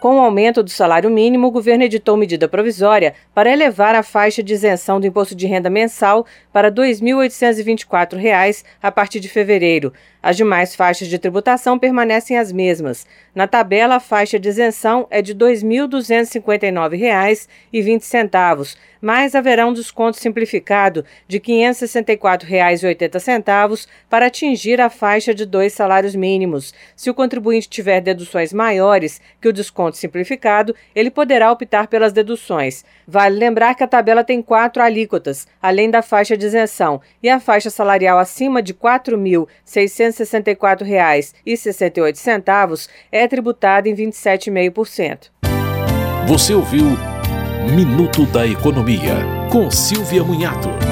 Com o aumento do salário mínimo, o governo editou medida provisória para elevar a faixa de isenção do imposto de renda mensal para R$ 2.824 a partir de fevereiro. As demais faixas de tributação permanecem as mesmas. Na tabela, a faixa de isenção é de R$ 2.259,20, mas haverá um desconto simplificado de R$ 564,80 para atingir a faixa de dois salários mínimos. Se o contribuinte tiver deduções maiores que o desconto simplificado, ele poderá optar pelas deduções. Vale lembrar que a tabela tem quatro alíquotas, além da faixa de isenção, e a faixa salarial acima de R$ 4.664,68 é tributada em 27,5%. Você ouviu Minuto da Economia, com Silvia Munhato.